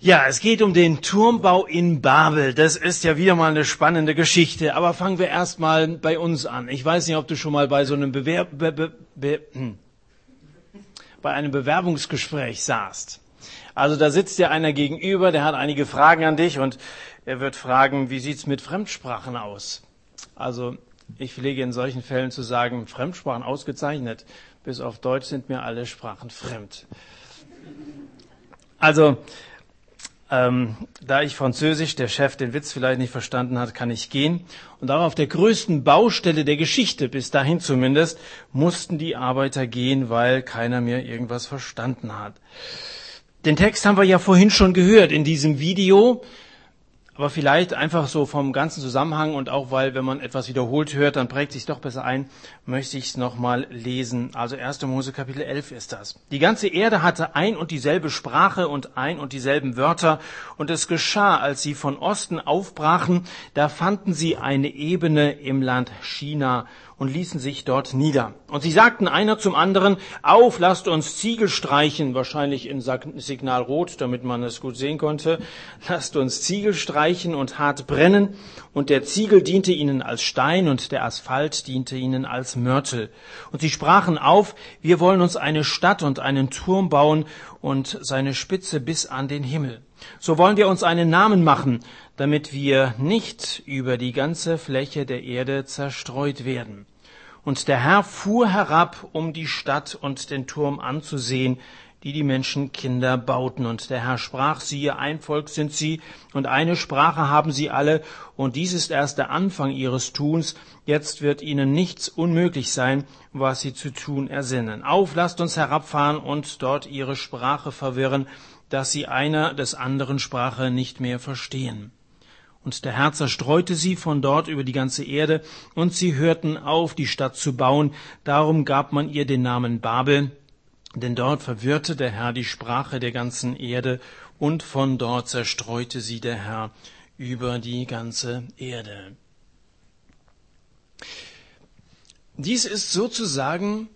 Ja, es geht um den Turmbau in Babel. Das ist ja wieder mal eine spannende Geschichte. Aber fangen wir erst mal bei uns an. Ich weiß nicht, ob du schon mal bei so einem Bewerb be be be hm. bei einem Bewerbungsgespräch saßt. Also da sitzt dir einer gegenüber, der hat einige Fragen an dich und er wird fragen, wie sieht's mit Fremdsprachen aus? Also ich pflege in solchen Fällen zu sagen, Fremdsprachen ausgezeichnet. Bis auf Deutsch sind mir alle Sprachen fremd. Also ähm, da ich Französisch, der Chef den Witz vielleicht nicht verstanden hat, kann ich gehen. Und auch auf der größten Baustelle der Geschichte, bis dahin zumindest, mussten die Arbeiter gehen, weil keiner mehr irgendwas verstanden hat. Den Text haben wir ja vorhin schon gehört in diesem Video. Aber vielleicht einfach so vom ganzen Zusammenhang und auch weil, wenn man etwas wiederholt hört, dann prägt sich doch besser ein, möchte ich es nochmal lesen. Also 1. Mose Kapitel 11 ist das. Die ganze Erde hatte ein und dieselbe Sprache und ein und dieselben Wörter. Und es geschah, als sie von Osten aufbrachen, da fanden sie eine Ebene im Land China und ließen sich dort nieder. Und sie sagten einer zum anderen, auf, lasst uns Ziegel streichen, wahrscheinlich in Signal Rot, damit man es gut sehen konnte, lasst uns Ziegel streichen und hart brennen. Und der Ziegel diente ihnen als Stein und der Asphalt diente ihnen als Mörtel. Und sie sprachen auf, wir wollen uns eine Stadt und einen Turm bauen und seine Spitze bis an den Himmel. So wollen wir uns einen Namen machen, damit wir nicht über die ganze Fläche der Erde zerstreut werden. Und der Herr fuhr herab, um die Stadt und den Turm anzusehen, die die Menschenkinder bauten. Und der Herr sprach, siehe, ein Volk sind sie, und eine Sprache haben sie alle, und dies ist erst der Anfang ihres Tuns. Jetzt wird ihnen nichts unmöglich sein, was sie zu tun ersinnen. Auf, lasst uns herabfahren und dort ihre Sprache verwirren, dass sie einer des anderen Sprache nicht mehr verstehen. Und der Herr zerstreute sie von dort über die ganze Erde, und sie hörten auf, die Stadt zu bauen. Darum gab man ihr den Namen Babel, denn dort verwirrte der Herr die Sprache der ganzen Erde, und von dort zerstreute sie der Herr über die ganze Erde. Dies ist sozusagen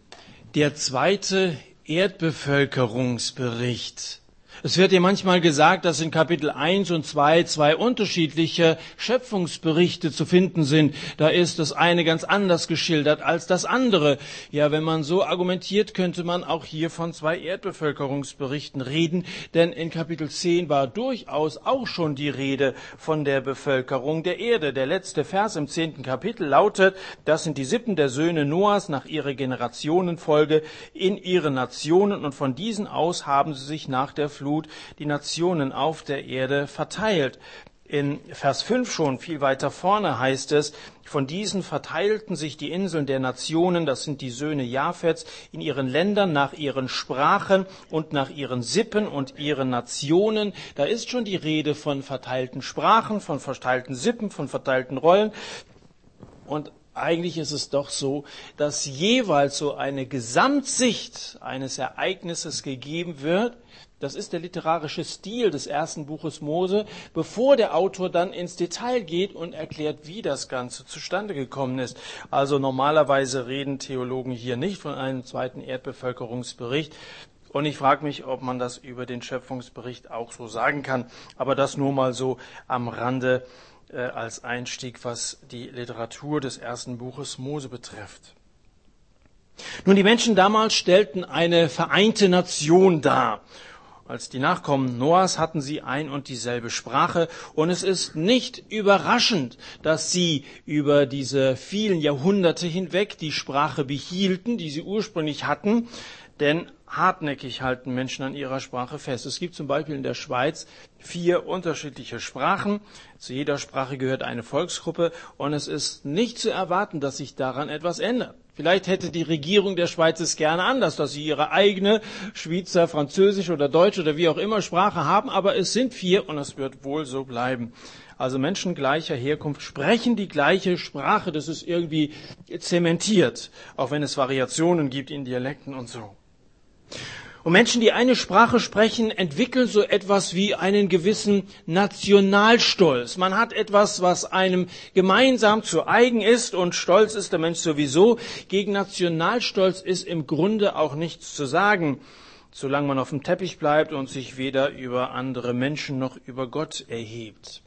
der zweite Erdbevölkerungsbericht es wird ja manchmal gesagt, dass in Kapitel 1 und 2 zwei unterschiedliche Schöpfungsberichte zu finden sind. Da ist das eine ganz anders geschildert als das andere. Ja, wenn man so argumentiert, könnte man auch hier von zwei Erdbevölkerungsberichten reden, denn in Kapitel 10 war durchaus auch schon die Rede von der Bevölkerung der Erde. Der letzte Vers im zehnten Kapitel lautet, das sind die Sippen der Söhne Noahs nach ihrer Generationenfolge in ihren Nationen und von diesen aus haben sie sich nach der Flut Flut die Nationen auf der Erde verteilt. In Vers 5 schon viel weiter vorne heißt es, von diesen verteilten sich die Inseln der Nationen, das sind die Söhne Japhets, in ihren Ländern nach ihren Sprachen und nach ihren Sippen und ihren Nationen. Da ist schon die Rede von verteilten Sprachen, von verteilten Sippen, von verteilten Rollen. Und eigentlich ist es doch so, dass jeweils so eine Gesamtsicht eines Ereignisses gegeben wird, das ist der literarische Stil des ersten Buches Mose, bevor der Autor dann ins Detail geht und erklärt, wie das Ganze zustande gekommen ist. Also normalerweise reden Theologen hier nicht von einem zweiten Erdbevölkerungsbericht. Und ich frage mich, ob man das über den Schöpfungsbericht auch so sagen kann. Aber das nur mal so am Rande als Einstieg, was die Literatur des ersten Buches Mose betrifft. Nun, die Menschen damals stellten eine vereinte Nation dar. Als die Nachkommen Noahs hatten sie ein und dieselbe Sprache und es ist nicht überraschend, dass sie über diese vielen Jahrhunderte hinweg die Sprache behielten, die sie ursprünglich hatten, denn hartnäckig halten Menschen an ihrer Sprache fest. Es gibt zum Beispiel in der Schweiz vier unterschiedliche Sprachen. Zu jeder Sprache gehört eine Volksgruppe und es ist nicht zu erwarten, dass sich daran etwas ändert. Vielleicht hätte die Regierung der Schweiz es gerne anders, dass sie ihre eigene Schweizer, Französisch oder Deutsch oder wie auch immer Sprache haben, aber es sind vier und es wird wohl so bleiben. Also Menschen gleicher Herkunft sprechen die gleiche Sprache, das ist irgendwie zementiert, auch wenn es Variationen gibt in Dialekten und so. Und Menschen, die eine Sprache sprechen, entwickeln so etwas wie einen gewissen Nationalstolz. Man hat etwas, was einem gemeinsam zu eigen ist und stolz ist der Mensch sowieso. Gegen Nationalstolz ist im Grunde auch nichts zu sagen. solange man auf dem Teppich bleibt und sich weder über andere Menschen noch über Gott erhebt.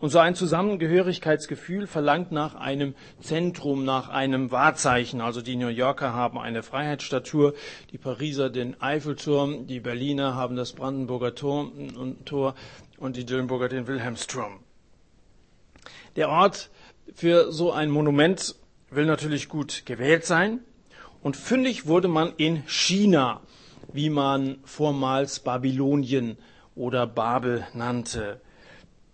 Und so ein Zusammengehörigkeitsgefühl verlangt nach einem Zentrum, nach einem Wahrzeichen. Also die New Yorker haben eine Freiheitsstatue, die Pariser den Eiffelturm, die Berliner haben das Brandenburger Tor und die Dillenburger den Wilhelmsturm. Der Ort für so ein Monument will natürlich gut gewählt sein. Und fündig wurde man in China, wie man vormals Babylonien oder Babel nannte.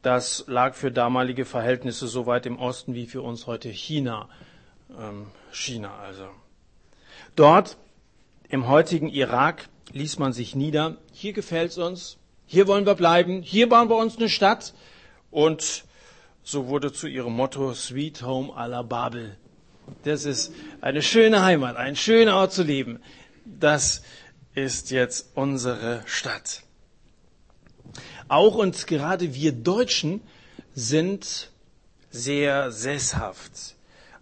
Das lag für damalige Verhältnisse so weit im Osten wie für uns heute China. Ähm, China also. Dort im heutigen Irak ließ man sich nieder. Hier gefällt's uns. Hier wollen wir bleiben. Hier bauen wir uns eine Stadt. Und so wurde zu ihrem Motto Sweet Home à la Babel. Das ist eine schöne Heimat, ein schöner Ort zu leben. Das ist jetzt unsere Stadt. Auch und gerade wir Deutschen sind sehr sesshaft.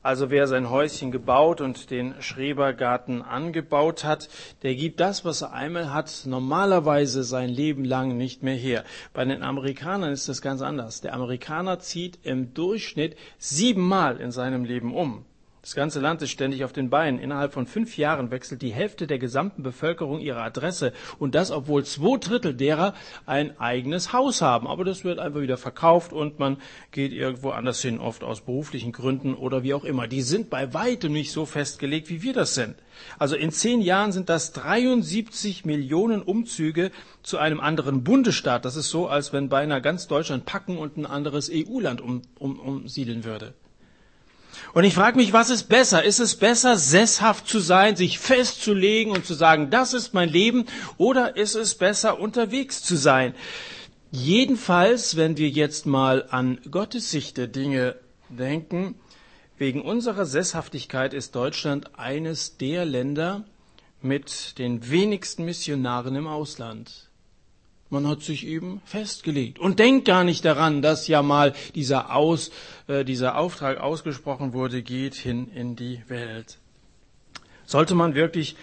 Also wer sein Häuschen gebaut und den Schrebergarten angebaut hat, der gibt das, was er einmal hat, normalerweise sein Leben lang nicht mehr her. Bei den Amerikanern ist das ganz anders. Der Amerikaner zieht im Durchschnitt siebenmal in seinem Leben um. Das ganze Land ist ständig auf den Beinen. Innerhalb von fünf Jahren wechselt die Hälfte der gesamten Bevölkerung ihre Adresse. Und das, obwohl zwei Drittel derer ein eigenes Haus haben. Aber das wird einfach wieder verkauft und man geht irgendwo anders hin, oft aus beruflichen Gründen oder wie auch immer. Die sind bei weitem nicht so festgelegt, wie wir das sind. Also in zehn Jahren sind das 73 Millionen Umzüge zu einem anderen Bundesstaat. Das ist so, als wenn beinahe ganz Deutschland packen und ein anderes EU-Land um, um, umsiedeln würde. Und ich frage mich, was ist besser? Ist es besser, sesshaft zu sein, sich festzulegen und zu sagen, das ist mein Leben, oder ist es besser, unterwegs zu sein? Jedenfalls, wenn wir jetzt mal an Gottes Sicht der Dinge denken, wegen unserer Sesshaftigkeit ist Deutschland eines der Länder mit den wenigsten Missionaren im Ausland. Man hat sich eben festgelegt und denkt gar nicht daran, dass ja mal dieser, Aus, äh, dieser Auftrag ausgesprochen wurde, geht hin in die Welt. Sollte man wirklich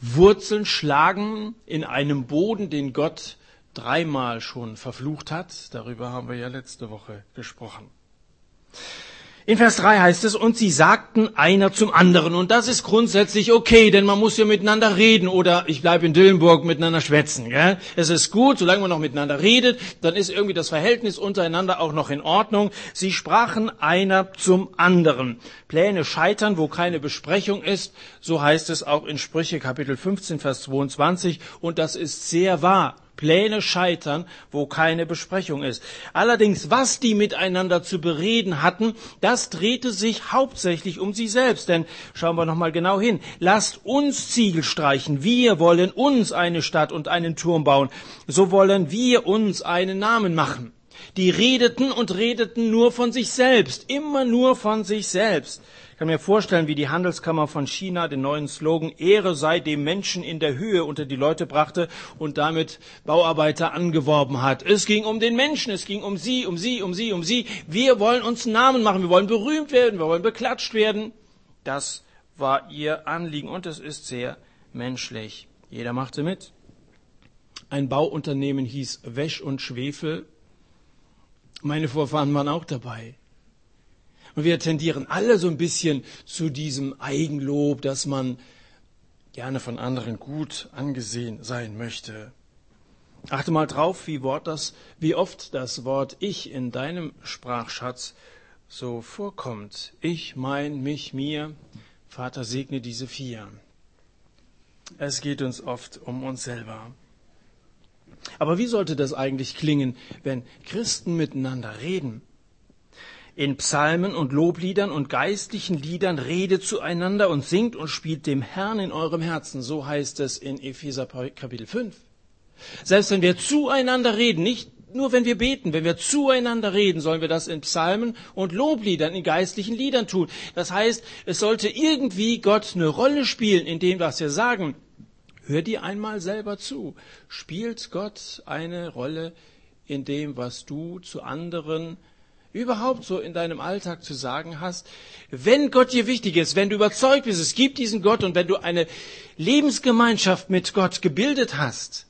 Wurzeln schlagen in einem Boden, den Gott dreimal schon verflucht hat? Darüber haben wir ja letzte Woche gesprochen. In Vers 3 heißt es, und sie sagten einer zum anderen. Und das ist grundsätzlich okay, denn man muss ja miteinander reden oder ich bleibe in Dillenburg miteinander schwätzen. Gell? Es ist gut, solange man noch miteinander redet, dann ist irgendwie das Verhältnis untereinander auch noch in Ordnung. Sie sprachen einer zum anderen. Pläne scheitern, wo keine Besprechung ist, so heißt es auch in Sprüche Kapitel 15, Vers 22. Und das ist sehr wahr. Pläne scheitern, wo keine Besprechung ist. Allerdings, was die miteinander zu bereden hatten, das drehte sich hauptsächlich um sie selbst. Denn schauen wir nochmal genau hin. Lasst uns Ziegel streichen. Wir wollen uns eine Stadt und einen Turm bauen. So wollen wir uns einen Namen machen. Die redeten und redeten nur von sich selbst, immer nur von sich selbst. Ich kann mir vorstellen, wie die Handelskammer von China den neuen Slogan Ehre sei dem Menschen in der Höhe unter die Leute brachte und damit Bauarbeiter angeworben hat. Es ging um den Menschen, es ging um sie, um sie, um sie, um sie. Wir wollen uns Namen machen, wir wollen berühmt werden, wir wollen beklatscht werden. Das war ihr Anliegen und es ist sehr menschlich. Jeder machte mit. Ein Bauunternehmen hieß Wäsch und Schwefel. Meine Vorfahren waren auch dabei. Und wir tendieren alle so ein bisschen zu diesem Eigenlob, dass man gerne von anderen gut angesehen sein möchte. Achte mal drauf, wie, Wort das, wie oft das Wort Ich in deinem Sprachschatz so vorkommt. Ich, mein, mich, mir. Vater, segne diese vier. Es geht uns oft um uns selber. Aber wie sollte das eigentlich klingen, wenn Christen miteinander reden? In Psalmen und Lobliedern und geistlichen Liedern redet zueinander und singt und spielt dem Herrn in eurem Herzen. So heißt es in Epheser Kapitel 5. Selbst wenn wir zueinander reden, nicht nur wenn wir beten, wenn wir zueinander reden, sollen wir das in Psalmen und Lobliedern, in geistlichen Liedern tun. Das heißt, es sollte irgendwie Gott eine Rolle spielen in dem, was wir sagen. Hör dir einmal selber zu. Spielt Gott eine Rolle in dem, was du zu anderen überhaupt so in deinem Alltag zu sagen hast, wenn Gott dir wichtig ist, wenn du überzeugt bist, es gibt diesen Gott und wenn du eine Lebensgemeinschaft mit Gott gebildet hast,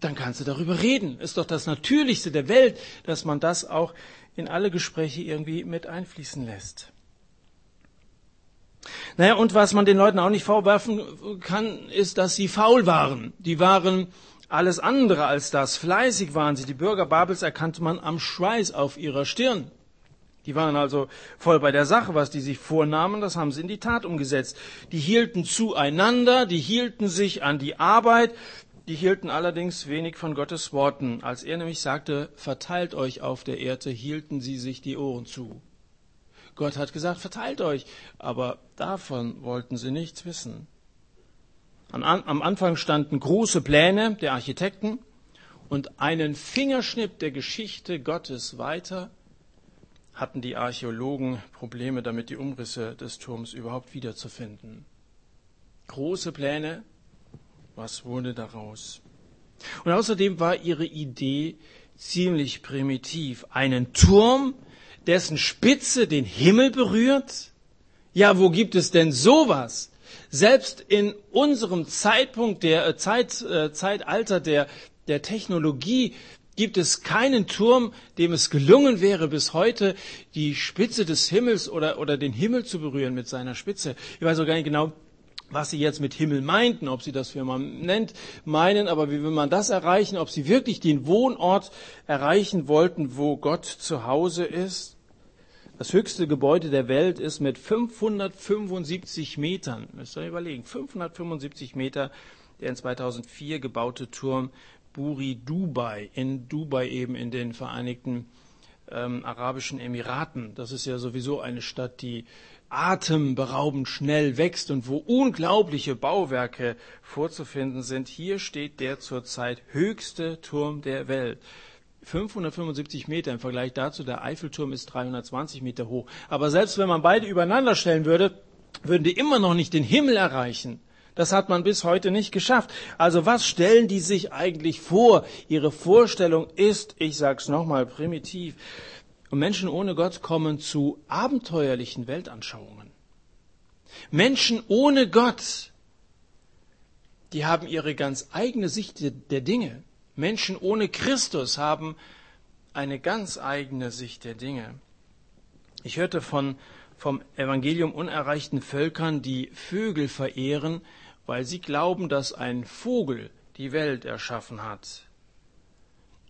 dann kannst du darüber reden. Ist doch das Natürlichste der Welt, dass man das auch in alle Gespräche irgendwie mit einfließen lässt. Naja, und was man den Leuten auch nicht vorwerfen kann, ist, dass sie faul waren. Die waren alles andere als das. Fleißig waren sie. Die Bürger Babels erkannte man am Schweiß auf ihrer Stirn. Die waren also voll bei der Sache, was die sich vornahmen, das haben sie in die Tat umgesetzt. Die hielten zueinander, die hielten sich an die Arbeit, die hielten allerdings wenig von Gottes Worten. Als er nämlich sagte, verteilt euch auf der Erde, hielten sie sich die Ohren zu. Gott hat gesagt, verteilt euch, aber davon wollten sie nichts wissen. Am Anfang standen große Pläne der Architekten und einen Fingerschnipp der Geschichte Gottes weiter hatten die Archäologen Probleme damit, die Umrisse des Turms überhaupt wiederzufinden. Große Pläne, was wurde daraus? Und außerdem war ihre Idee ziemlich primitiv. Einen Turm, dessen Spitze den Himmel berührt? Ja, wo gibt es denn sowas? Selbst in unserem Zeitpunkt der äh, Zeit, äh, Zeitalter der, der Technologie gibt es keinen Turm, dem es gelungen wäre, bis heute die Spitze des Himmels oder, oder den Himmel zu berühren mit seiner Spitze. Ich weiß auch gar nicht genau, was sie jetzt mit Himmel meinten, ob sie das firmament meinen, aber wie will man das erreichen, ob sie wirklich den Wohnort erreichen wollten, wo Gott zu Hause ist? Das höchste Gebäude der Welt ist mit 575 Metern, müsst ihr überlegen, 575 Meter, der in 2004 gebaute Turm Buri Dubai, in Dubai eben in den Vereinigten ähm, Arabischen Emiraten. Das ist ja sowieso eine Stadt, die atemberaubend schnell wächst und wo unglaubliche Bauwerke vorzufinden sind. Hier steht der zurzeit höchste Turm der Welt. 575 Meter im Vergleich dazu, der Eiffelturm ist 320 Meter hoch. Aber selbst wenn man beide übereinander stellen würde, würden die immer noch nicht den Himmel erreichen. Das hat man bis heute nicht geschafft. Also was stellen die sich eigentlich vor? Ihre Vorstellung ist, ich sag's nochmal, primitiv. Und Menschen ohne Gott kommen zu abenteuerlichen Weltanschauungen. Menschen ohne Gott, die haben ihre ganz eigene Sicht der Dinge. Menschen ohne Christus haben eine ganz eigene Sicht der Dinge. Ich hörte von, vom Evangelium unerreichten Völkern, die Vögel verehren, weil sie glauben, dass ein Vogel die Welt erschaffen hat.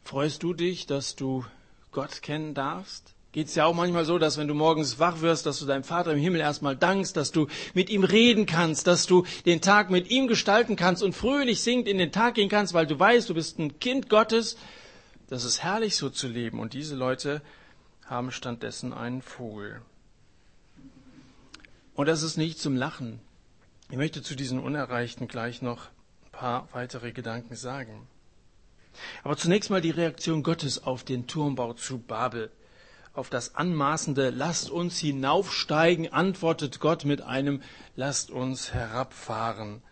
Freust du dich, dass du Gott kennen darfst? Geht es ja auch manchmal so, dass wenn du morgens wach wirst, dass du deinem Vater im Himmel erstmal dankst, dass du mit ihm reden kannst, dass du den Tag mit ihm gestalten kannst und fröhlich singend in den Tag gehen kannst, weil du weißt, du bist ein Kind Gottes. Das ist herrlich so zu leben. Und diese Leute haben stattdessen einen Vogel. Und das ist nicht zum Lachen. Ich möchte zu diesen Unerreichten gleich noch ein paar weitere Gedanken sagen. Aber zunächst mal die Reaktion Gottes auf den Turmbau zu Babel auf das anmaßende Lasst uns hinaufsteigen, antwortet Gott mit einem Lasst uns herabfahren.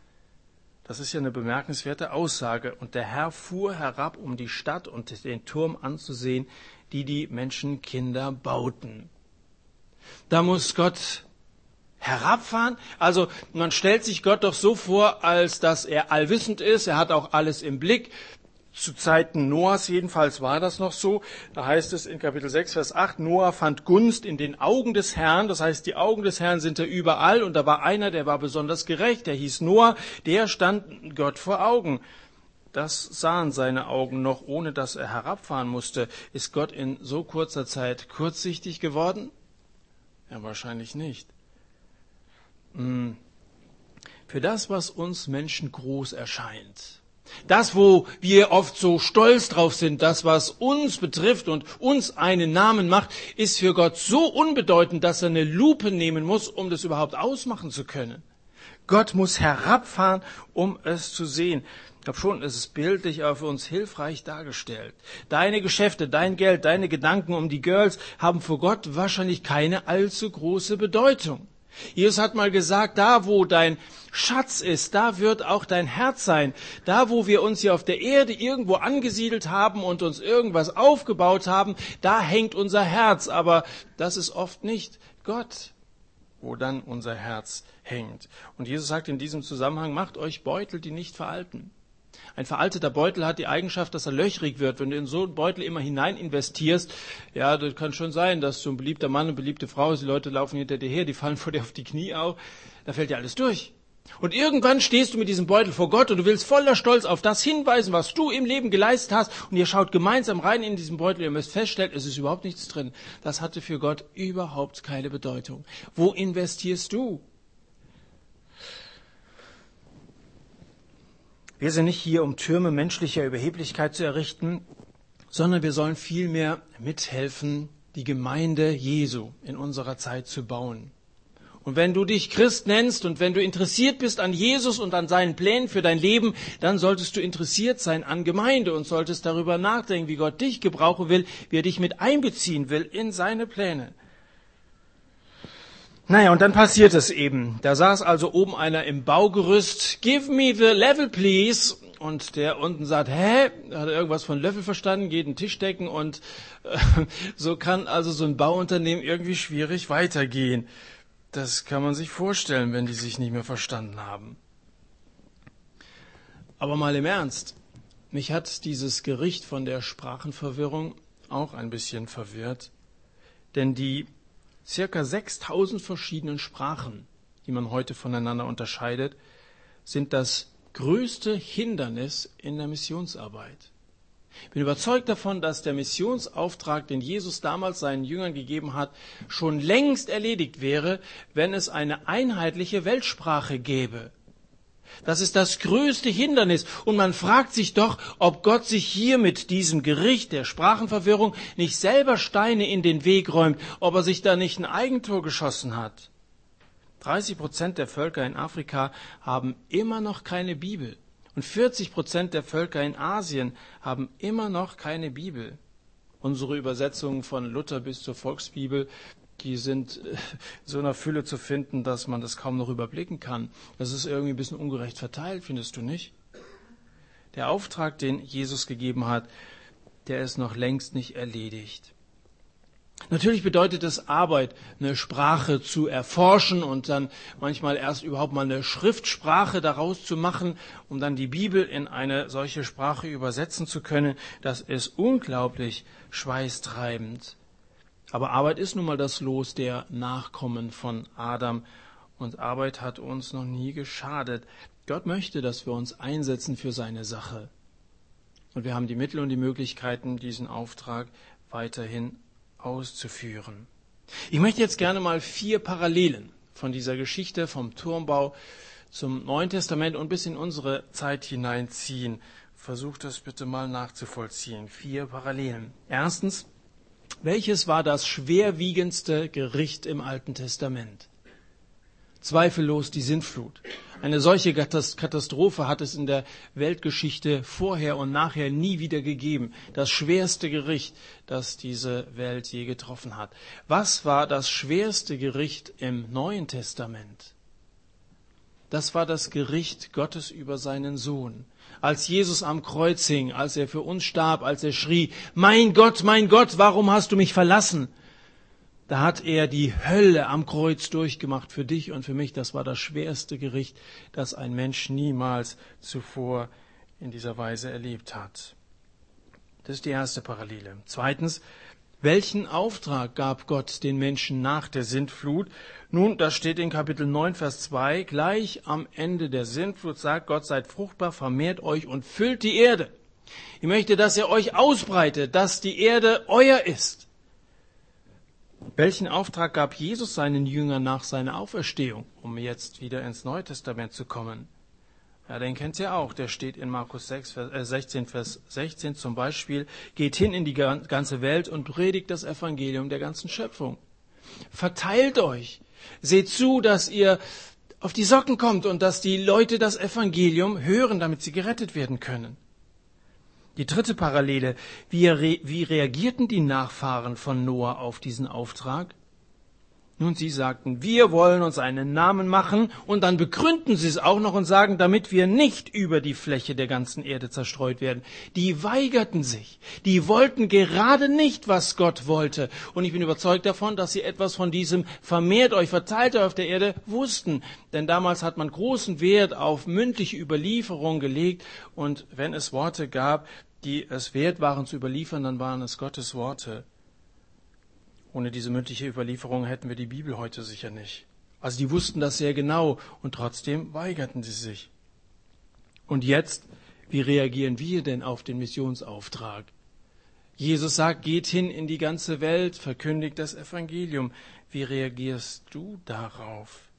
Das ist ja eine bemerkenswerte Aussage. Und der Herr fuhr herab, um die Stadt und den Turm anzusehen, die die Menschenkinder bauten. Da muss Gott herabfahren. Also man stellt sich Gott doch so vor, als dass er allwissend ist. Er hat auch alles im Blick zu Zeiten Noahs jedenfalls war das noch so. Da heißt es in Kapitel 6, Vers 8, Noah fand Gunst in den Augen des Herrn. Das heißt, die Augen des Herrn sind da überall. Und da war einer, der war besonders gerecht. Der hieß Noah. Der stand Gott vor Augen. Das sahen seine Augen noch, ohne dass er herabfahren musste. Ist Gott in so kurzer Zeit kurzsichtig geworden? Ja, wahrscheinlich nicht. Hm. Für das, was uns Menschen groß erscheint, das, wo wir oft so stolz drauf sind, das, was uns betrifft und uns einen Namen macht, ist für Gott so unbedeutend, dass er eine Lupe nehmen muss, um das überhaupt ausmachen zu können. Gott muss herabfahren, um es zu sehen. Ich glaube schon, es ist bildlich, aber für uns hilfreich dargestellt. Deine Geschäfte, dein Geld, deine Gedanken um die Girls haben für Gott wahrscheinlich keine allzu große Bedeutung. Jesus hat mal gesagt, da wo dein Schatz ist, da wird auch dein Herz sein. Da wo wir uns hier auf der Erde irgendwo angesiedelt haben und uns irgendwas aufgebaut haben, da hängt unser Herz. Aber das ist oft nicht Gott, wo dann unser Herz hängt. Und Jesus sagt in diesem Zusammenhang, macht euch Beutel, die nicht veralten. Ein veralteter Beutel hat die Eigenschaft, dass er löchrig wird. Wenn du in so einen Beutel immer hinein investierst, ja, das kann schon sein, dass du ein beliebter Mann und beliebte Frau ist, die Leute laufen hinter dir her, die fallen vor dir auf die Knie auch, da fällt dir alles durch. Und irgendwann stehst du mit diesem Beutel vor Gott und du willst voller Stolz auf das hinweisen, was du im Leben geleistet hast. Und ihr schaut gemeinsam rein in diesen Beutel. Ihr müsst feststellen, es ist überhaupt nichts drin. Das hatte für Gott überhaupt keine Bedeutung. Wo investierst du? Wir sind nicht hier, um Türme menschlicher Überheblichkeit zu errichten, sondern wir sollen vielmehr mithelfen, die Gemeinde Jesu in unserer Zeit zu bauen. Und wenn du dich Christ nennst und wenn du interessiert bist an Jesus und an seinen Plänen für dein Leben, dann solltest du interessiert sein an Gemeinde und solltest darüber nachdenken, wie Gott dich gebrauchen will, wie er dich mit einbeziehen will in seine Pläne. Naja, und dann passiert es eben. Da saß also oben einer im Baugerüst, give me the level please. Und der unten sagt, hä? Hat er irgendwas von Löffel verstanden, geht einen Tisch decken und äh, so kann also so ein Bauunternehmen irgendwie schwierig weitergehen. Das kann man sich vorstellen, wenn die sich nicht mehr verstanden haben. Aber mal im Ernst, mich hat dieses Gericht von der Sprachenverwirrung auch ein bisschen verwirrt. Denn die circa 6000 verschiedenen Sprachen, die man heute voneinander unterscheidet, sind das größte Hindernis in der Missionsarbeit. Ich bin überzeugt davon, dass der Missionsauftrag, den Jesus damals seinen Jüngern gegeben hat, schon längst erledigt wäre, wenn es eine einheitliche Weltsprache gäbe. Das ist das größte Hindernis. Und man fragt sich doch, ob Gott sich hier mit diesem Gericht der Sprachenverwirrung nicht selber Steine in den Weg räumt, ob er sich da nicht ein Eigentor geschossen hat. 30 Prozent der Völker in Afrika haben immer noch keine Bibel. Und 40 Prozent der Völker in Asien haben immer noch keine Bibel. Unsere Übersetzungen von Luther bis zur Volksbibel die sind in so einer Fülle zu finden, dass man das kaum noch überblicken kann. Das ist irgendwie ein bisschen ungerecht verteilt, findest du nicht? Der Auftrag, den Jesus gegeben hat, der ist noch längst nicht erledigt. Natürlich bedeutet es Arbeit, eine Sprache zu erforschen und dann manchmal erst überhaupt mal eine Schriftsprache daraus zu machen, um dann die Bibel in eine solche Sprache übersetzen zu können. Das ist unglaublich schweißtreibend. Aber Arbeit ist nun mal das Los der Nachkommen von Adam. Und Arbeit hat uns noch nie geschadet. Gott möchte, dass wir uns einsetzen für seine Sache. Und wir haben die Mittel und die Möglichkeiten, diesen Auftrag weiterhin auszuführen. Ich möchte jetzt gerne mal vier Parallelen von dieser Geschichte vom Turmbau zum Neuen Testament und bis in unsere Zeit hineinziehen. Versucht das bitte mal nachzuvollziehen. Vier Parallelen. Erstens, welches war das schwerwiegendste Gericht im Alten Testament? Zweifellos die Sintflut. Eine solche Katastrophe hat es in der Weltgeschichte vorher und nachher nie wieder gegeben. Das schwerste Gericht, das diese Welt je getroffen hat. Was war das schwerste Gericht im Neuen Testament? Das war das Gericht Gottes über seinen Sohn als Jesus am Kreuz hing, als er für uns starb, als er schrie, mein Gott, mein Gott, warum hast du mich verlassen? Da hat er die Hölle am Kreuz durchgemacht für dich und für mich. Das war das schwerste Gericht, das ein Mensch niemals zuvor in dieser Weise erlebt hat. Das ist die erste Parallele. Zweitens, welchen Auftrag gab Gott den Menschen nach der Sintflut? Nun, das steht in Kapitel 9, Vers 2. Gleich am Ende der Sintflut sagt Gott, seid fruchtbar, vermehrt euch und füllt die Erde. Ich möchte, dass ihr euch ausbreitet, dass die Erde euer ist. Welchen Auftrag gab Jesus seinen Jüngern nach seiner Auferstehung, um jetzt wieder ins Neue Testament zu kommen? Ja, den kennt ihr auch. Der steht in Markus 6, Vers, äh 16, Vers 16 zum Beispiel. Geht hin in die ganze Welt und predigt das Evangelium der ganzen Schöpfung. Verteilt euch. Seht zu, dass ihr auf die Socken kommt und dass die Leute das Evangelium hören, damit sie gerettet werden können. Die dritte Parallele. Wie, re wie reagierten die Nachfahren von Noah auf diesen Auftrag? Nun, sie sagten, wir wollen uns einen Namen machen und dann begründen sie es auch noch und sagen, damit wir nicht über die Fläche der ganzen Erde zerstreut werden. Die weigerten sich. Die wollten gerade nicht, was Gott wollte. Und ich bin überzeugt davon, dass sie etwas von diesem vermehrt euch, verteilt euch auf der Erde wussten. Denn damals hat man großen Wert auf mündliche Überlieferung gelegt und wenn es Worte gab, die es wert waren zu überliefern, dann waren es Gottes Worte. Ohne diese mündliche Überlieferung hätten wir die Bibel heute sicher nicht. Also die wussten das sehr genau und trotzdem weigerten sie sich. Und jetzt, wie reagieren wir denn auf den Missionsauftrag? Jesus sagt, geht hin in die ganze Welt, verkündigt das Evangelium. Wie reagierst du darauf?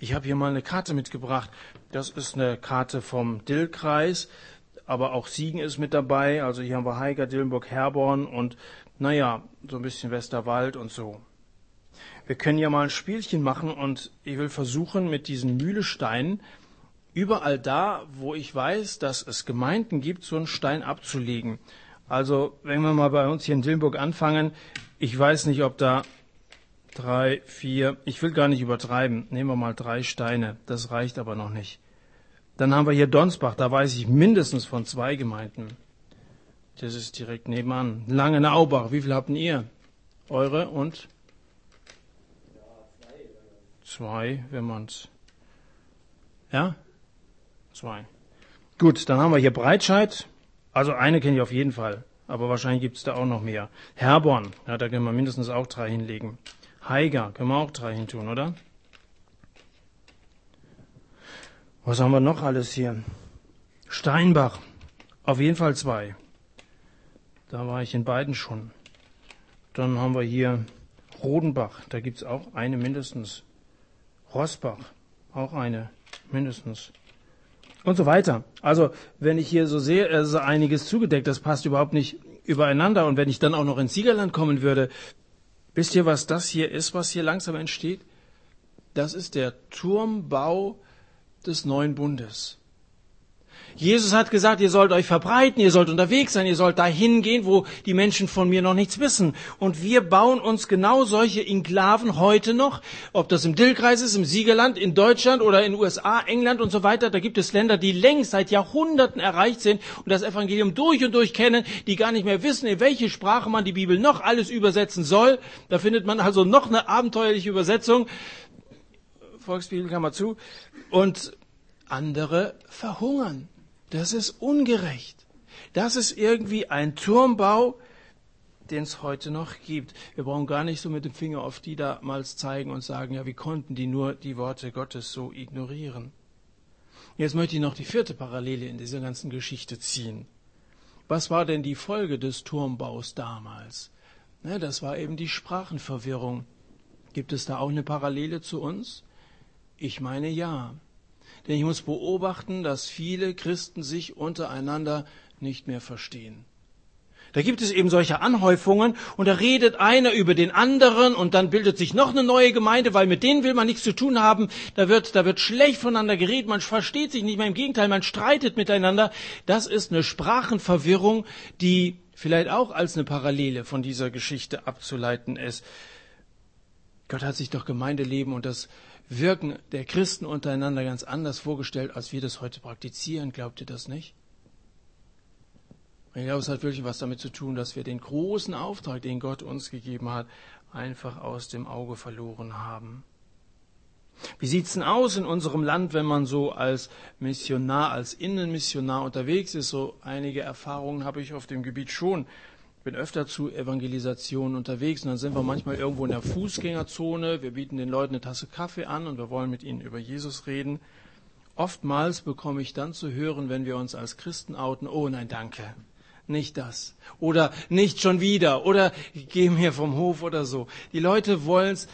Ich habe hier mal eine Karte mitgebracht. Das ist eine Karte vom Dillkreis, aber auch Siegen ist mit dabei. Also hier haben wir Heiger, Dillenburg, Herborn und naja, so ein bisschen Westerwald und so. Wir können ja mal ein Spielchen machen und ich will versuchen, mit diesen Mühlesteinen überall da, wo ich weiß, dass es Gemeinden gibt, so einen Stein abzulegen. Also, wenn wir mal bei uns hier in Dillenburg anfangen, ich weiß nicht, ob da drei, vier, ich will gar nicht übertreiben, nehmen wir mal drei Steine, das reicht aber noch nicht. Dann haben wir hier Donsbach, da weiß ich mindestens von zwei Gemeinden. Das ist direkt nebenan. Langenaubach, wie viel habt ihr? Eure und? Zwei, wenn man's. Ja? Zwei. Gut, dann haben wir hier Breitscheid. Also eine kenne ich auf jeden Fall. Aber wahrscheinlich gibt es da auch noch mehr. Herborn, ja, da können wir mindestens auch drei hinlegen. Heiger, können wir auch drei hin tun, oder? Was haben wir noch alles hier? Steinbach, auf jeden Fall zwei. Da war ich in beiden schon. Dann haben wir hier Rodenbach, da gibt es auch eine mindestens. Rossbach, auch eine mindestens. Und so weiter. Also, wenn ich hier so sehe, ist einiges zugedeckt, das passt überhaupt nicht übereinander. Und wenn ich dann auch noch ins Siegerland kommen würde, wisst ihr, was das hier ist, was hier langsam entsteht? Das ist der Turmbau des neuen Bundes. Jesus hat gesagt, ihr sollt euch verbreiten, ihr sollt unterwegs sein, ihr sollt dahin gehen, wo die Menschen von mir noch nichts wissen. Und wir bauen uns genau solche Enklaven heute noch, ob das im Dillkreis ist, im Siegerland, in Deutschland oder in USA, England und so weiter. Da gibt es Länder, die längst seit Jahrhunderten erreicht sind und das Evangelium durch und durch kennen, die gar nicht mehr wissen, in welche Sprache man die Bibel noch alles übersetzen soll. Da findet man also noch eine abenteuerliche Übersetzung. Volksbibel man zu. Und andere verhungern. Das ist ungerecht. Das ist irgendwie ein Turmbau, den es heute noch gibt. Wir brauchen gar nicht so mit dem Finger auf die damals zeigen und sagen, ja, wie konnten die nur die Worte Gottes so ignorieren? Jetzt möchte ich noch die vierte Parallele in dieser ganzen Geschichte ziehen. Was war denn die Folge des Turmbaus damals? Ne, das war eben die Sprachenverwirrung. Gibt es da auch eine Parallele zu uns? Ich meine ja. Denn ich muss beobachten, dass viele Christen sich untereinander nicht mehr verstehen. Da gibt es eben solche Anhäufungen und da redet einer über den anderen und dann bildet sich noch eine neue Gemeinde, weil mit denen will man nichts zu tun haben. Da wird, da wird schlecht voneinander geredet, man versteht sich nicht mehr. Im Gegenteil, man streitet miteinander. Das ist eine Sprachenverwirrung, die vielleicht auch als eine Parallele von dieser Geschichte abzuleiten ist. Gott hat sich doch Gemeindeleben und das Wirken der Christen untereinander ganz anders vorgestellt, als wir das heute praktizieren. Glaubt ihr das nicht? Ich glaube, es hat wirklich was damit zu tun, dass wir den großen Auftrag, den Gott uns gegeben hat, einfach aus dem Auge verloren haben. Wie sieht's denn aus in unserem Land, wenn man so als Missionar, als Innenmissionar unterwegs ist? So einige Erfahrungen habe ich auf dem Gebiet schon bin öfter zu Evangelisationen unterwegs und dann sind wir manchmal irgendwo in der Fußgängerzone. Wir bieten den Leuten eine Tasse Kaffee an und wir wollen mit ihnen über Jesus reden. Oftmals bekomme ich dann zu hören, wenn wir uns als Christen outen, oh nein, danke, nicht das. Oder nicht schon wieder. Oder geh mir vom Hof oder so. Die Leute wollen es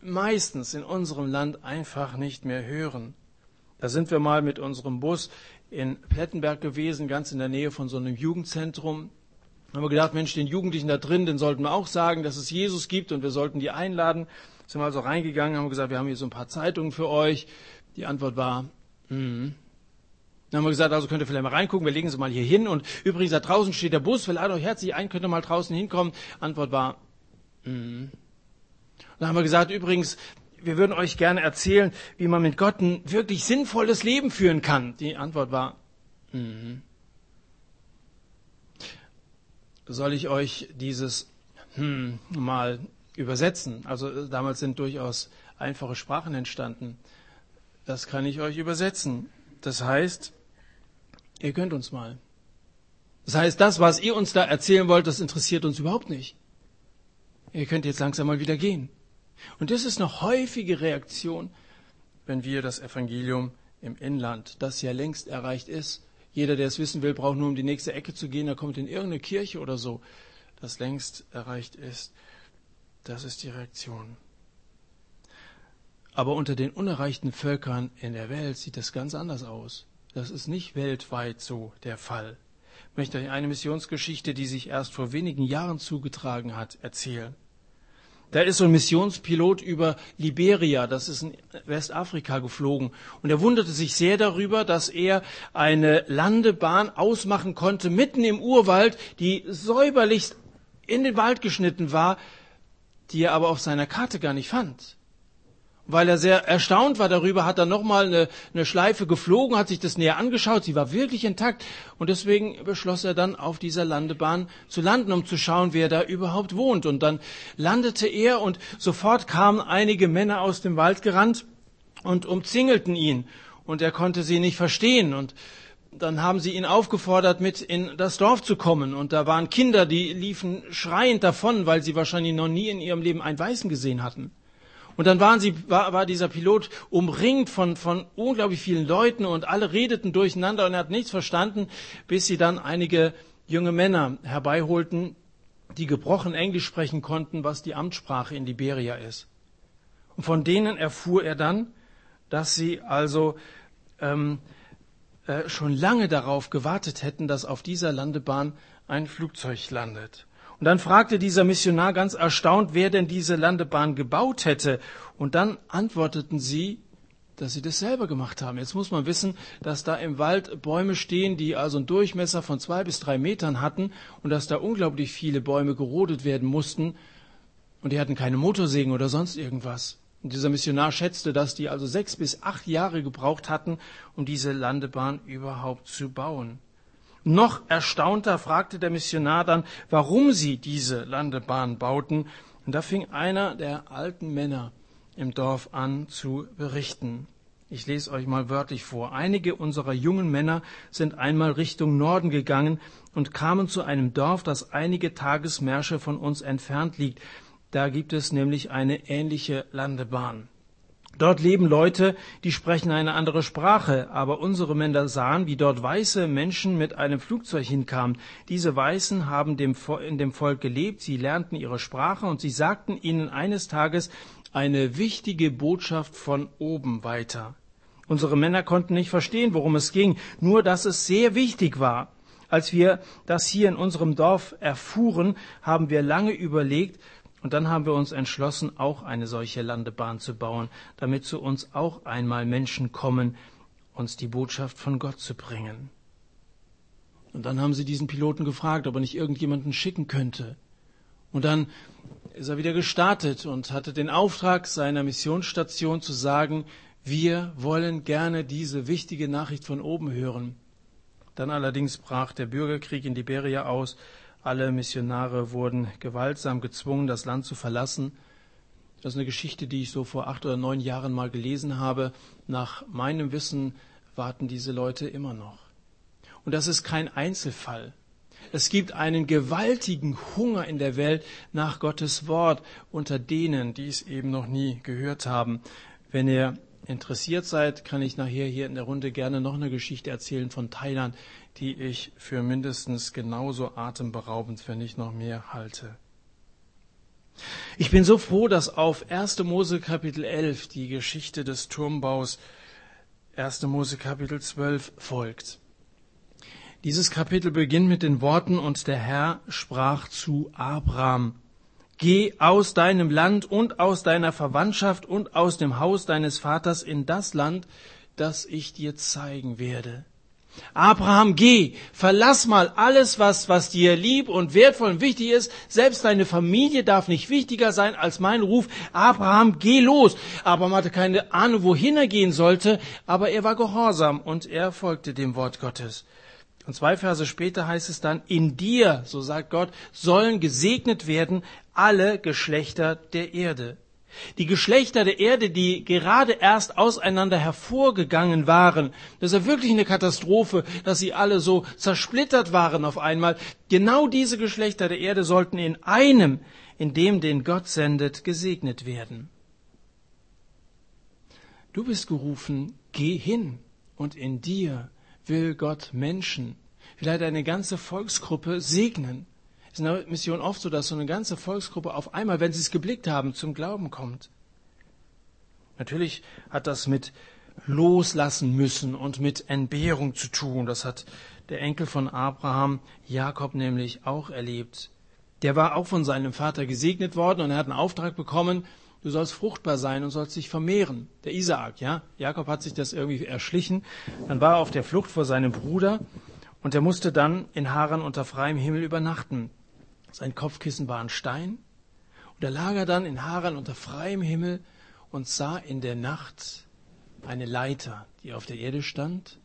meistens in unserem Land einfach nicht mehr hören. Da sind wir mal mit unserem Bus in Plettenberg gewesen, ganz in der Nähe von so einem Jugendzentrum haben wir gedacht, Mensch, den Jugendlichen da drin, den sollten wir auch sagen, dass es Jesus gibt und wir sollten die einladen. Sind wir also reingegangen, haben gesagt, wir haben hier so ein paar Zeitungen für euch. Die Antwort war, mhm. Dann haben wir gesagt, also könnt ihr vielleicht mal reingucken, wir legen sie mal hier hin. Und übrigens, da draußen steht der Bus, wir laden euch herzlich ein, könnt ihr mal draußen hinkommen. Antwort war, mhm. Dann haben wir gesagt, übrigens, wir würden euch gerne erzählen, wie man mit Gott ein wirklich sinnvolles Leben führen kann. Die Antwort war, mm. Soll ich euch dieses hm, mal übersetzen? Also damals sind durchaus einfache Sprachen entstanden. Das kann ich euch übersetzen. Das heißt, ihr könnt uns mal. Das heißt, das, was ihr uns da erzählen wollt, das interessiert uns überhaupt nicht. Ihr könnt jetzt langsam mal wieder gehen. Und das ist eine häufige Reaktion, wenn wir das Evangelium im Inland, das ja längst erreicht ist, jeder, der es wissen will, braucht nur um die nächste Ecke zu gehen, da kommt in irgendeine Kirche oder so, das längst erreicht ist. Das ist die Reaktion. Aber unter den unerreichten Völkern in der Welt sieht das ganz anders aus. Das ist nicht weltweit so der Fall. Ich möchte euch eine Missionsgeschichte, die sich erst vor wenigen Jahren zugetragen hat, erzählen. Da ist so ein Missionspilot über Liberia, das ist in Westafrika geflogen. Und er wunderte sich sehr darüber, dass er eine Landebahn ausmachen konnte, mitten im Urwald, die säuberlichst in den Wald geschnitten war, die er aber auf seiner Karte gar nicht fand weil er sehr erstaunt war darüber, hat er nochmal eine, eine Schleife geflogen, hat sich das näher angeschaut, sie war wirklich intakt und deswegen beschloss er dann auf dieser Landebahn zu landen, um zu schauen, wer da überhaupt wohnt. Und dann landete er und sofort kamen einige Männer aus dem Wald gerannt und umzingelten ihn und er konnte sie nicht verstehen und dann haben sie ihn aufgefordert, mit in das Dorf zu kommen. Und da waren Kinder, die liefen schreiend davon, weil sie wahrscheinlich noch nie in ihrem Leben einen Weißen gesehen hatten. Und dann waren sie, war, war dieser Pilot umringt von, von unglaublich vielen Leuten und alle redeten durcheinander und er hat nichts verstanden, bis sie dann einige junge Männer herbeiholten, die gebrochen Englisch sprechen konnten, was die Amtssprache in Liberia ist. Und von denen erfuhr er dann, dass sie also ähm, äh, schon lange darauf gewartet hätten, dass auf dieser Landebahn ein Flugzeug landet. Und dann fragte dieser Missionar ganz erstaunt, wer denn diese Landebahn gebaut hätte. Und dann antworteten sie, dass sie das selber gemacht haben. Jetzt muss man wissen, dass da im Wald Bäume stehen, die also einen Durchmesser von zwei bis drei Metern hatten und dass da unglaublich viele Bäume gerodet werden mussten. Und die hatten keine Motorsägen oder sonst irgendwas. Und dieser Missionar schätzte, dass die also sechs bis acht Jahre gebraucht hatten, um diese Landebahn überhaupt zu bauen. Noch erstaunter fragte der Missionar dann, warum sie diese Landebahn bauten. Und da fing einer der alten Männer im Dorf an zu berichten. Ich lese euch mal wörtlich vor. Einige unserer jungen Männer sind einmal Richtung Norden gegangen und kamen zu einem Dorf, das einige Tagesmärsche von uns entfernt liegt. Da gibt es nämlich eine ähnliche Landebahn. Dort leben Leute, die sprechen eine andere Sprache, aber unsere Männer sahen, wie dort weiße Menschen mit einem Flugzeug hinkamen. Diese Weißen haben in dem Volk gelebt, sie lernten ihre Sprache und sie sagten ihnen eines Tages eine wichtige Botschaft von oben weiter. Unsere Männer konnten nicht verstehen, worum es ging, nur dass es sehr wichtig war. Als wir das hier in unserem Dorf erfuhren, haben wir lange überlegt, und dann haben wir uns entschlossen, auch eine solche Landebahn zu bauen, damit zu uns auch einmal Menschen kommen, uns die Botschaft von Gott zu bringen. Und dann haben sie diesen Piloten gefragt, ob er nicht irgendjemanden schicken könnte. Und dann ist er wieder gestartet und hatte den Auftrag seiner Missionsstation zu sagen, wir wollen gerne diese wichtige Nachricht von oben hören. Dann allerdings brach der Bürgerkrieg in Liberia aus alle Missionare wurden gewaltsam gezwungen, das Land zu verlassen. Das ist eine Geschichte, die ich so vor acht oder neun Jahren mal gelesen habe. Nach meinem Wissen warten diese Leute immer noch. Und das ist kein Einzelfall. Es gibt einen gewaltigen Hunger in der Welt nach Gottes Wort unter denen, die es eben noch nie gehört haben. Wenn ihr interessiert seid, kann ich nachher hier in der Runde gerne noch eine Geschichte erzählen von Thailand, die ich für mindestens genauso atemberaubend, wenn nicht noch mehr halte. Ich bin so froh, dass auf 1. Mose Kapitel 11 die Geschichte des Turmbaus 1. Mose Kapitel 12 folgt. Dieses Kapitel beginnt mit den Worten, und der Herr sprach zu Abraham, Geh aus deinem Land und aus deiner Verwandtschaft und aus dem Haus deines Vaters in das Land, das ich dir zeigen werde. Abraham, geh, verlass mal alles, was, was dir lieb und wertvoll und wichtig ist. Selbst deine Familie darf nicht wichtiger sein als mein Ruf. Abraham, geh los. Abraham hatte keine Ahnung, wohin er gehen sollte, aber er war gehorsam und er folgte dem Wort Gottes. Und zwei Verse später heißt es dann, in dir, so sagt Gott, sollen gesegnet werden alle Geschlechter der Erde. Die Geschlechter der Erde, die gerade erst auseinander hervorgegangen waren, das ist ja wirklich eine Katastrophe, dass sie alle so zersplittert waren auf einmal. Genau diese Geschlechter der Erde sollten in einem, in dem den Gott sendet, gesegnet werden. Du bist gerufen, geh hin und in dir will Gott Menschen, vielleicht eine ganze Volksgruppe segnen. Es ist in der Mission oft so, dass so eine ganze Volksgruppe auf einmal, wenn sie es geblickt haben, zum Glauben kommt. Natürlich hat das mit loslassen müssen und mit Entbehrung zu tun. Das hat der Enkel von Abraham, Jakob, nämlich auch erlebt. Der war auch von seinem Vater gesegnet worden und er hat einen Auftrag bekommen, du sollst fruchtbar sein und sollst dich vermehren. Der Isaak, ja. Jakob hat sich das irgendwie erschlichen. Dann war er auf der Flucht vor seinem Bruder und er musste dann in Haran unter freiem Himmel übernachten. Sein Kopfkissen war ein Stein. Und er lag er dann in Haran unter freiem Himmel und sah in der Nacht eine Leiter, die auf der Erde stand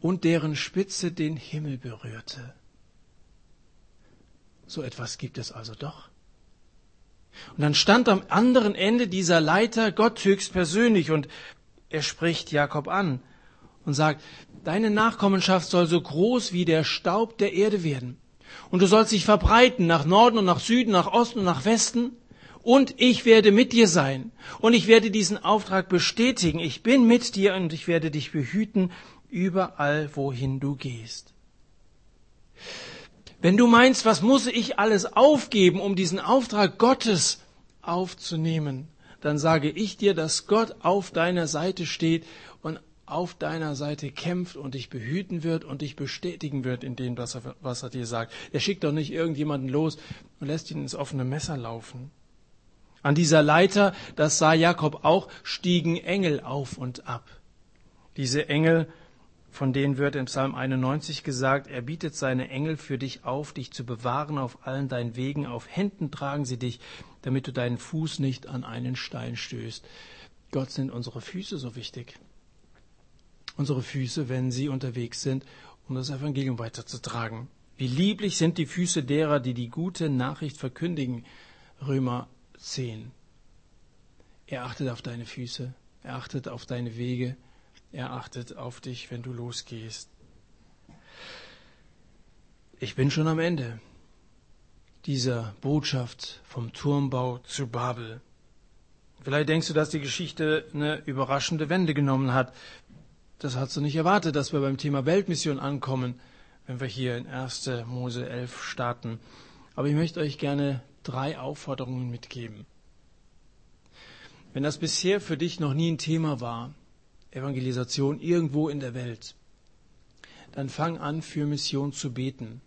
und deren Spitze den Himmel berührte. So etwas gibt es also doch. Und dann stand am anderen Ende dieser Leiter Gott höchstpersönlich und er spricht Jakob an und sagt, deine Nachkommenschaft soll so groß wie der Staub der Erde werden. Und du sollst dich verbreiten nach Norden und nach Süden, nach Osten und nach Westen. Und ich werde mit dir sein. Und ich werde diesen Auftrag bestätigen. Ich bin mit dir und ich werde dich behüten überall, wohin du gehst. Wenn du meinst, was muss ich alles aufgeben, um diesen Auftrag Gottes aufzunehmen, dann sage ich dir, dass Gott auf deiner Seite steht und auf deiner Seite kämpft und dich behüten wird und dich bestätigen wird in dem, was er, was er dir sagt. Er schickt doch nicht irgendjemanden los und lässt ihn ins offene Messer laufen. An dieser Leiter, das sah Jakob auch, stiegen Engel auf und ab. Diese Engel, von denen wird in Psalm 91 gesagt, er bietet seine Engel für dich auf, dich zu bewahren auf allen deinen Wegen, auf Händen tragen sie dich, damit du deinen Fuß nicht an einen Stein stößt. Gott sind unsere Füße so wichtig unsere Füße, wenn sie unterwegs sind, um das Evangelium weiterzutragen. Wie lieblich sind die Füße derer, die die gute Nachricht verkündigen. Römer 10. Er achtet auf deine Füße, er achtet auf deine Wege, er achtet auf dich, wenn du losgehst. Ich bin schon am Ende dieser Botschaft vom Turmbau zu Babel. Vielleicht denkst du, dass die Geschichte eine überraschende Wende genommen hat. Das hast du nicht erwartet, dass wir beim Thema Weltmission ankommen, wenn wir hier in 1. Mose 11 starten. Aber ich möchte euch gerne drei Aufforderungen mitgeben. Wenn das bisher für dich noch nie ein Thema war, Evangelisation irgendwo in der Welt, dann fang an, für Mission zu beten.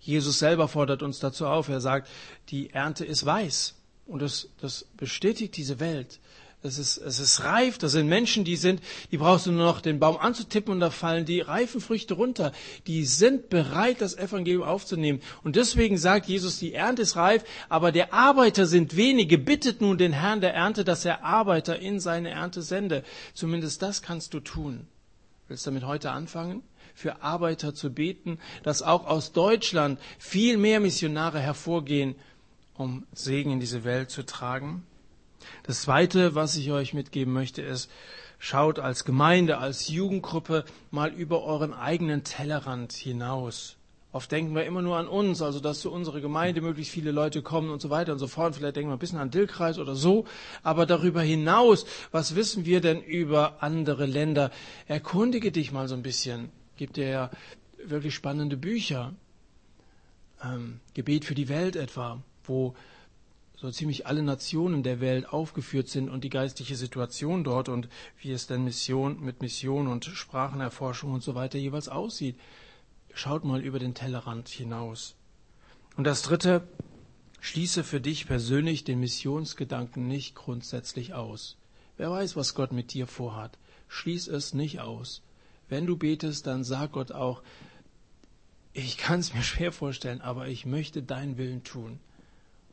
Jesus selber fordert uns dazu auf. Er sagt, die Ernte ist weiß. Und das, das bestätigt diese Welt. Es ist, es ist reif. Das sind Menschen, die sind, die brauchst du nur noch den Baum anzutippen und da fallen die reifen Früchte runter. Die sind bereit, das Evangelium aufzunehmen. Und deswegen sagt Jesus, die Ernte ist reif, aber der Arbeiter sind wenige. Bittet nun den Herrn der Ernte, dass er Arbeiter in seine Ernte sende. Zumindest das kannst du tun. Willst du damit heute anfangen? Für Arbeiter zu beten, dass auch aus Deutschland viel mehr Missionare hervorgehen, um Segen in diese Welt zu tragen? Das Zweite, was ich euch mitgeben möchte, ist, schaut als Gemeinde, als Jugendgruppe mal über euren eigenen Tellerrand hinaus. Oft denken wir immer nur an uns, also dass zu unserer Gemeinde möglichst viele Leute kommen und so weiter und so fort. Vielleicht denken wir ein bisschen an Dillkreis oder so. Aber darüber hinaus, was wissen wir denn über andere Länder? Erkundige dich mal so ein bisschen. Gibt dir ja wirklich spannende Bücher. Ähm, Gebet für die Welt etwa, wo so ziemlich alle Nationen der Welt aufgeführt sind und die geistliche Situation dort und wie es denn Mission, mit Mission und Sprachenerforschung und so weiter jeweils aussieht. Schaut mal über den Tellerrand hinaus. Und das Dritte, schließe für dich persönlich den Missionsgedanken nicht grundsätzlich aus. Wer weiß, was Gott mit dir vorhat. Schließ es nicht aus. wenn du betest, dann sag Gott auch, ich kann es mir schwer vorstellen, aber ich möchte deinen Willen tun.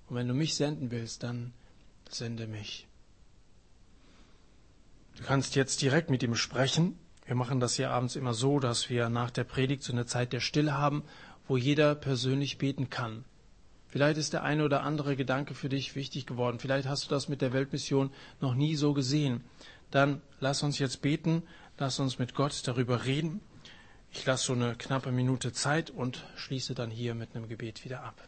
Und wenn du mich senden willst, dann sende mich. Du kannst jetzt direkt mit ihm sprechen. Wir machen das hier abends immer so, dass wir nach der Predigt so eine Zeit der Stille haben, wo jeder persönlich beten kann. Vielleicht ist der eine oder andere Gedanke für dich wichtig geworden. Vielleicht hast du das mit der Weltmission noch nie so gesehen. Dann lass uns jetzt beten, lass uns mit Gott darüber reden. Ich lasse so eine knappe Minute Zeit und schließe dann hier mit einem Gebet wieder ab.